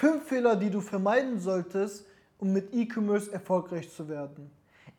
Fünf Fehler, die du vermeiden solltest, um mit E-Commerce erfolgreich zu werden.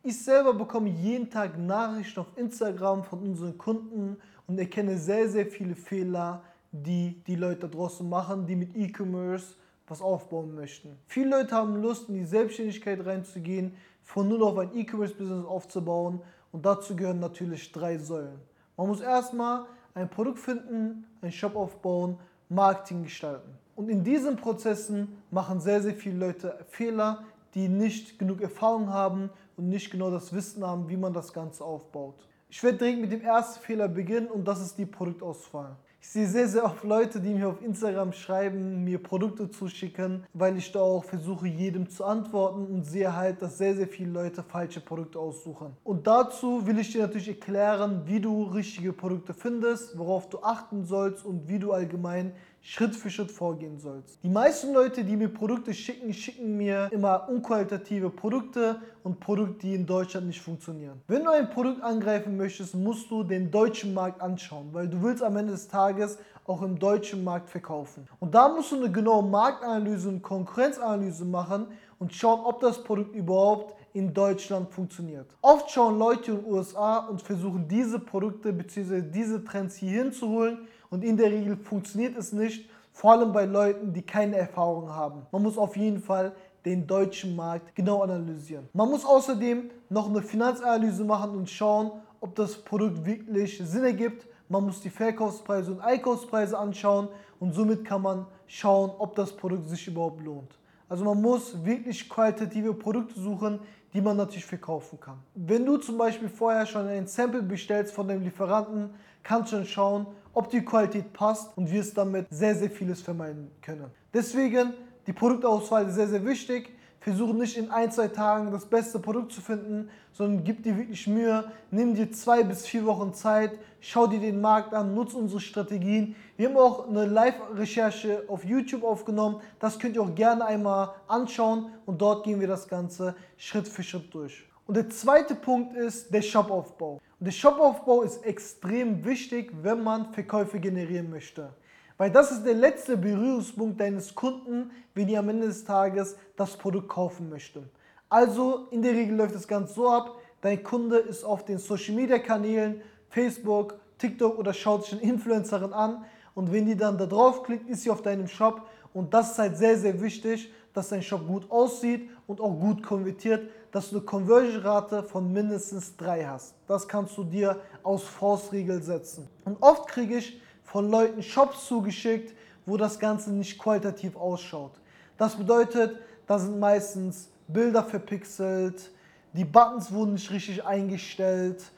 Ich selber bekomme jeden Tag Nachrichten auf Instagram von unseren Kunden und erkenne sehr, sehr viele Fehler, die die Leute da draußen machen, die mit E-Commerce was aufbauen möchten. Viele Leute haben Lust, in die Selbstständigkeit reinzugehen, von null auf ein E-Commerce-Business aufzubauen und dazu gehören natürlich drei Säulen. Man muss erstmal ein Produkt finden, einen Shop aufbauen, Marketing gestalten. Und in diesen Prozessen machen sehr, sehr viele Leute Fehler, die nicht genug Erfahrung haben und nicht genau das Wissen haben, wie man das Ganze aufbaut. Ich werde direkt mit dem ersten Fehler beginnen und das ist die Produktauswahl. Ich sehe sehr, sehr oft Leute, die mir auf Instagram schreiben, mir Produkte zuschicken, weil ich da auch versuche, jedem zu antworten und sehe halt, dass sehr, sehr viele Leute falsche Produkte aussuchen. Und dazu will ich dir natürlich erklären, wie du richtige Produkte findest, worauf du achten sollst und wie du allgemein Schritt für Schritt vorgehen sollst. Die meisten Leute, die mir Produkte schicken, schicken mir immer unqualitative Produkte und Produkte, die in Deutschland nicht funktionieren. Wenn du ein Produkt angreifen möchtest, musst du den deutschen Markt anschauen, weil du willst am Ende des Tages auch im deutschen Markt verkaufen. Und da musst du eine genaue Marktanalyse und Konkurrenzanalyse machen und schauen, ob das Produkt überhaupt in Deutschland funktioniert. Oft schauen Leute in den USA und versuchen diese Produkte bzw. diese Trends hier hinzuholen und in der Regel funktioniert es nicht, vor allem bei Leuten, die keine Erfahrung haben. Man muss auf jeden Fall den deutschen Markt genau analysieren. Man muss außerdem noch eine Finanzanalyse machen und schauen, ob das Produkt wirklich Sinn ergibt. Man muss die Verkaufspreise und Einkaufspreise anschauen und somit kann man schauen, ob das Produkt sich überhaupt lohnt. Also man muss wirklich qualitative Produkte suchen, die man natürlich verkaufen kann. Wenn du zum Beispiel vorher schon ein Sample bestellst von dem Lieferanten, kannst du schon schauen, ob die Qualität passt und wirst damit sehr, sehr vieles vermeiden können. Deswegen die Produktauswahl ist sehr, sehr wichtig. Versuche nicht in ein, zwei Tagen das beste Produkt zu finden, sondern gib dir wirklich Mühe. Nimm dir zwei bis vier Wochen Zeit, schau dir den Markt an, nutze unsere Strategien. Wir haben auch eine Live-Recherche auf YouTube aufgenommen. Das könnt ihr auch gerne einmal anschauen und dort gehen wir das Ganze Schritt für Schritt durch. Und der zweite Punkt ist der Shopaufbau. Und der Shopaufbau ist extrem wichtig, wenn man Verkäufe generieren möchte. Weil das ist der letzte Berührungspunkt deines Kunden, wenn ihr am Ende des Tages das Produkt kaufen möchte. Also in der Regel läuft das Ganze so ab, dein Kunde ist auf den Social Media Kanälen, Facebook, TikTok oder schaut sich eine Influencerin an und wenn die dann da draufklickt, ist sie auf deinem Shop und das ist halt sehr, sehr wichtig, dass dein Shop gut aussieht und auch gut konvertiert, dass du eine Conversion-Rate von mindestens 3 hast. Das kannst du dir aus Faustregel setzen. Und oft kriege ich von Leuten Shops zugeschickt, wo das Ganze nicht qualitativ ausschaut. Das bedeutet, da sind meistens Bilder verpixelt, die Buttons wurden nicht richtig eingestellt,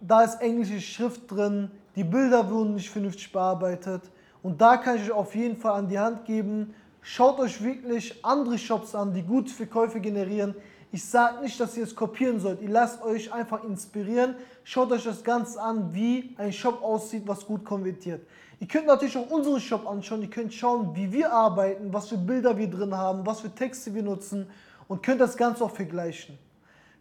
da ist englische Schrift drin, die Bilder wurden nicht vernünftig bearbeitet. Und da kann ich euch auf jeden Fall an die Hand geben, schaut euch wirklich andere Shops an, die gute Verkäufe generieren. Ich sage nicht, dass ihr es kopieren sollt. Ihr lasst euch einfach inspirieren. Schaut euch das Ganze an, wie ein Shop aussieht, was gut konvertiert. Ihr könnt natürlich auch unseren Shop anschauen. Ihr könnt schauen, wie wir arbeiten, was für Bilder wir drin haben, was für Texte wir nutzen und könnt das Ganze auch vergleichen.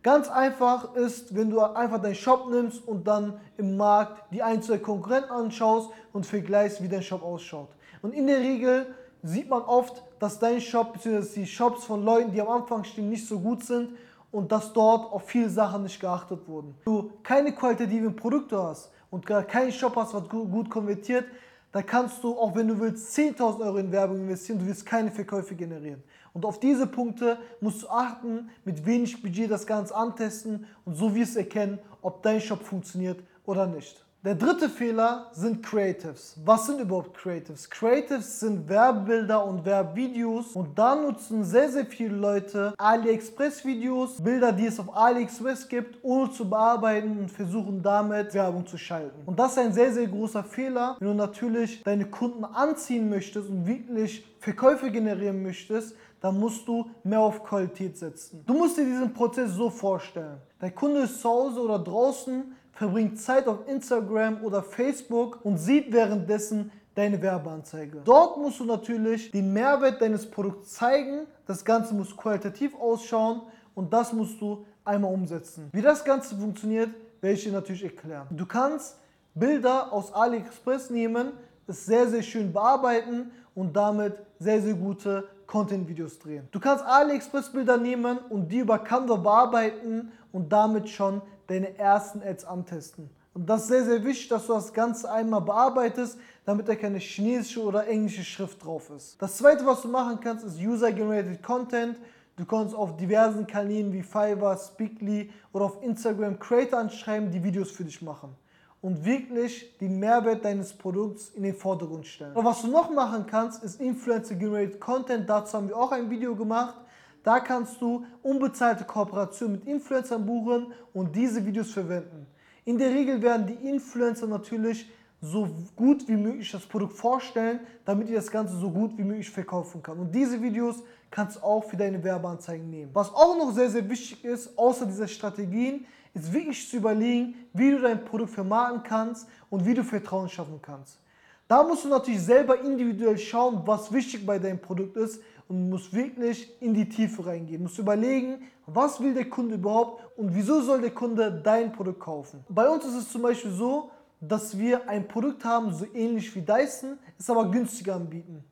Ganz einfach ist, wenn du einfach deinen Shop nimmst und dann im Markt die einzelnen Konkurrenten anschaust und vergleichst, wie dein Shop ausschaut. Und in der Regel sieht man oft, dass dein Shop bzw. die Shops von Leuten, die am Anfang stehen, nicht so gut sind und dass dort auf viele Sachen nicht geachtet wurden. Wenn du keine qualitativen Produkte hast und gar keinen Shop hast, was gut konvertiert, dann kannst du, auch wenn du willst, 10.000 Euro in Werbung investieren, du wirst keine Verkäufe generieren. Und auf diese Punkte musst du achten, mit wenig Budget das Ganze antesten und so wirst du erkennen, ob dein Shop funktioniert oder nicht. Der dritte Fehler sind Creatives. Was sind überhaupt Creatives? Creatives sind Werbebilder und Werbevideos und da nutzen sehr, sehr viele Leute AliExpress-Videos, Bilder, die es auf AliExpress gibt, ohne zu bearbeiten und versuchen damit Werbung zu schalten. Und das ist ein sehr, sehr großer Fehler, wenn du natürlich deine Kunden anziehen möchtest und wirklich Verkäufe generieren möchtest, dann musst du mehr auf Qualität setzen. Du musst dir diesen Prozess so vorstellen. Dein Kunde ist zu Hause oder draußen, verbringt Zeit auf Instagram oder Facebook und sieht währenddessen deine Werbeanzeige. Dort musst du natürlich den Mehrwert deines Produkts zeigen. Das Ganze muss qualitativ ausschauen und das musst du einmal umsetzen. Wie das Ganze funktioniert, werde ich dir natürlich erklären. Du kannst Bilder aus AliExpress nehmen, es sehr, sehr schön bearbeiten und damit sehr, sehr gute Content-Videos drehen. Du kannst AliExpress-Bilder nehmen und die über Canva bearbeiten und damit schon deine ersten Ads antesten. Und das ist sehr, sehr wichtig, dass du das Ganze einmal bearbeitest, damit da keine chinesische oder englische Schrift drauf ist. Das zweite, was du machen kannst, ist User-Generated Content. Du kannst auf diversen Kanälen wie Fiverr, Speakly oder auf Instagram Creator anschreiben, die Videos für dich machen und wirklich den Mehrwert deines Produkts in den Vordergrund stellen. Aber was du noch machen kannst, ist Influencer Generated Content. Dazu haben wir auch ein Video gemacht. Da kannst du unbezahlte Kooperationen mit Influencern buchen und diese Videos verwenden. In der Regel werden die Influencer natürlich so gut wie möglich das Produkt vorstellen, damit ihr das Ganze so gut wie möglich verkaufen kann. Und diese Videos kannst du auch für deine Werbeanzeigen nehmen. Was auch noch sehr, sehr wichtig ist, außer dieser Strategien, ist wirklich zu überlegen, wie du dein Produkt vermarkten kannst und wie du Vertrauen schaffen kannst. Da musst du natürlich selber individuell schauen, was wichtig bei deinem Produkt ist und musst wirklich in die Tiefe reingehen. Du musst überlegen, was will der Kunde überhaupt und wieso soll der Kunde dein Produkt kaufen. Bei uns ist es zum Beispiel so, dass wir ein Produkt haben, so ähnlich wie Dyson, es aber günstiger anbieten.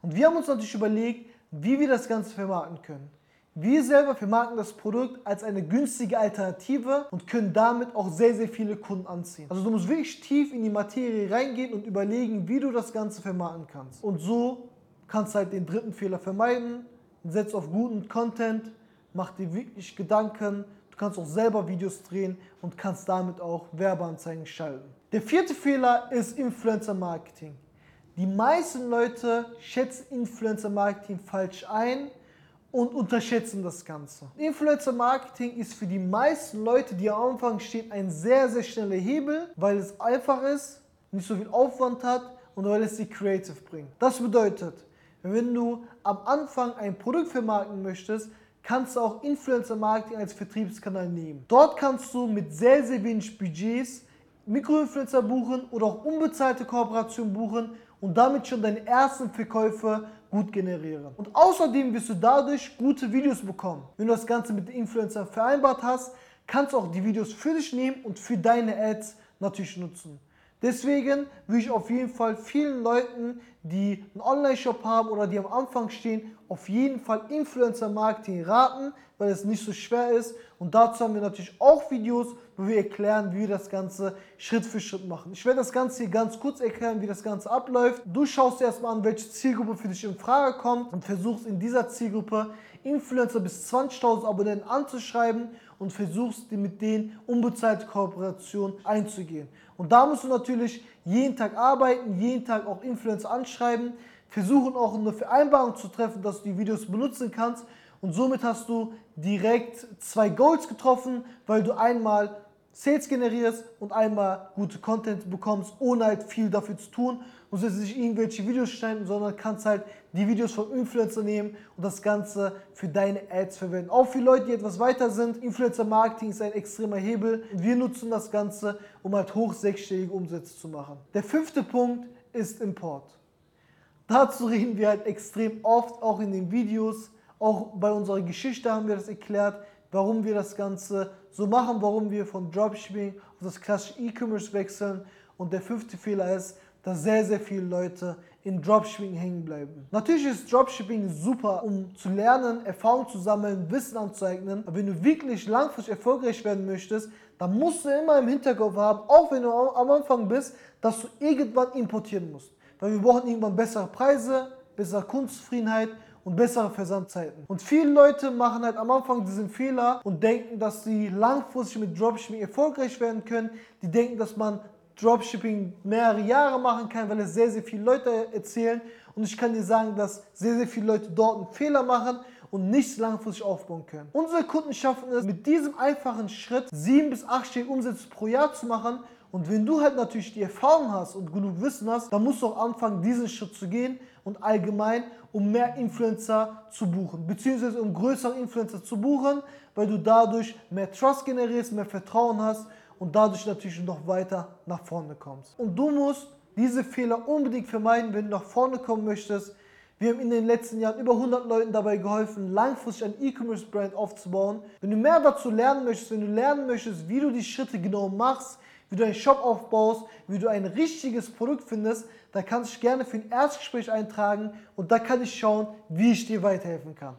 Und wir haben uns natürlich überlegt, wie wir das Ganze vermarkten können. Wir selber vermarkten das Produkt als eine günstige Alternative und können damit auch sehr, sehr viele Kunden anziehen. Also du musst wirklich tief in die Materie reingehen und überlegen, wie du das Ganze vermarkten kannst. Und so kannst halt den dritten Fehler vermeiden, setz auf guten Content, mach dir wirklich Gedanken, du kannst auch selber Videos drehen und kannst damit auch Werbeanzeigen schalten. Der vierte Fehler ist Influencer Marketing. Die meisten Leute schätzen Influencer Marketing falsch ein und unterschätzen das Ganze. Influencer Marketing ist für die meisten Leute, die am Anfang stehen, ein sehr, sehr schneller Hebel, weil es einfach ist, nicht so viel Aufwand hat und weil es sie creative bringt. Das bedeutet, wenn du am Anfang ein Produkt vermarkten möchtest, kannst du auch Influencer Marketing als Vertriebskanal nehmen. Dort kannst du mit sehr, sehr wenig Budgets Mikroinfluencer buchen oder auch unbezahlte Kooperationen buchen und damit schon deine ersten Verkäufe gut generieren. Und außerdem wirst du dadurch gute Videos bekommen. Wenn du das Ganze mit den Influencern vereinbart hast, kannst du auch die Videos für dich nehmen und für deine Ads natürlich nutzen. Deswegen würde ich auf jeden Fall vielen Leuten, die einen Online-Shop haben oder die am Anfang stehen, auf jeden Fall Influencer-Marketing raten, weil es nicht so schwer ist. Und dazu haben wir natürlich auch Videos, wo wir erklären, wie wir das Ganze Schritt für Schritt machen. Ich werde das Ganze hier ganz kurz erklären, wie das Ganze abläuft. Du schaust dir erstmal an, welche Zielgruppe für dich in Frage kommt und versuchst in dieser Zielgruppe Influencer bis 20.000 Abonnenten anzuschreiben und versuchst mit denen unbezahlte Kooperation einzugehen. Und da musst du natürlich jeden Tag arbeiten, jeden Tag auch Influencer anschreiben, versuchen auch eine Vereinbarung zu treffen, dass du die Videos benutzen kannst und somit hast du direkt zwei Goals getroffen, weil du einmal Sales generierst und einmal gute Content bekommst, ohne halt viel dafür zu tun. Du jetzt nicht irgendwelche Videos schneiden, sondern kannst halt die Videos von Influencer nehmen und das Ganze für deine Ads verwenden. Auch für Leute, die etwas weiter sind, Influencer Marketing ist ein extremer Hebel wir nutzen das Ganze, um halt hoch sechsstellige Umsätze zu machen. Der fünfte Punkt ist Import. Dazu reden wir halt extrem oft, auch in den Videos. Auch bei unserer Geschichte haben wir das erklärt, warum wir das Ganze so machen, warum wir von Dropshipping auf das klassische E-Commerce wechseln. Und der fünfte Fehler ist, dass sehr, sehr viele Leute in Dropshipping hängen bleiben. Natürlich ist Dropshipping super, um zu lernen, Erfahrung zu sammeln, Wissen anzueignen. Aber wenn du wirklich langfristig erfolgreich werden möchtest, dann musst du immer im Hinterkopf haben, auch wenn du am Anfang bist, dass du irgendwann importieren musst. Weil wir brauchen irgendwann bessere Preise, bessere Kundenzufriedenheit und bessere Versandzeiten. Und viele Leute machen halt am Anfang diesen Fehler und denken, dass sie langfristig mit Dropshipping erfolgreich werden können. Die denken, dass man Dropshipping mehrere Jahre machen kann, weil es sehr, sehr viele Leute erzählen. Und ich kann dir sagen, dass sehr, sehr viele Leute dort einen Fehler machen und nichts langfristig aufbauen können. Unsere Kunden schaffen es, mit diesem einfachen Schritt sieben bis acht Umsätze pro Jahr zu machen. Und wenn du halt natürlich die Erfahrung hast und genug Wissen hast, dann musst du auch anfangen, diesen Schritt zu gehen und allgemein, um mehr Influencer zu buchen, beziehungsweise um größere Influencer zu buchen, weil du dadurch mehr Trust generierst, mehr Vertrauen hast und dadurch natürlich noch weiter nach vorne kommst. Und du musst diese Fehler unbedingt vermeiden, wenn du nach vorne kommen möchtest. Wir haben in den letzten Jahren über 100 Leuten dabei geholfen, langfristig ein E-Commerce-Brand aufzubauen. Wenn du mehr dazu lernen möchtest, wenn du lernen möchtest, wie du die Schritte genau machst, wie du einen Shop aufbaust, wie du ein richtiges Produkt findest, dann kannst du dich gerne für ein Erstgespräch eintragen und da kann ich schauen, wie ich dir weiterhelfen kann.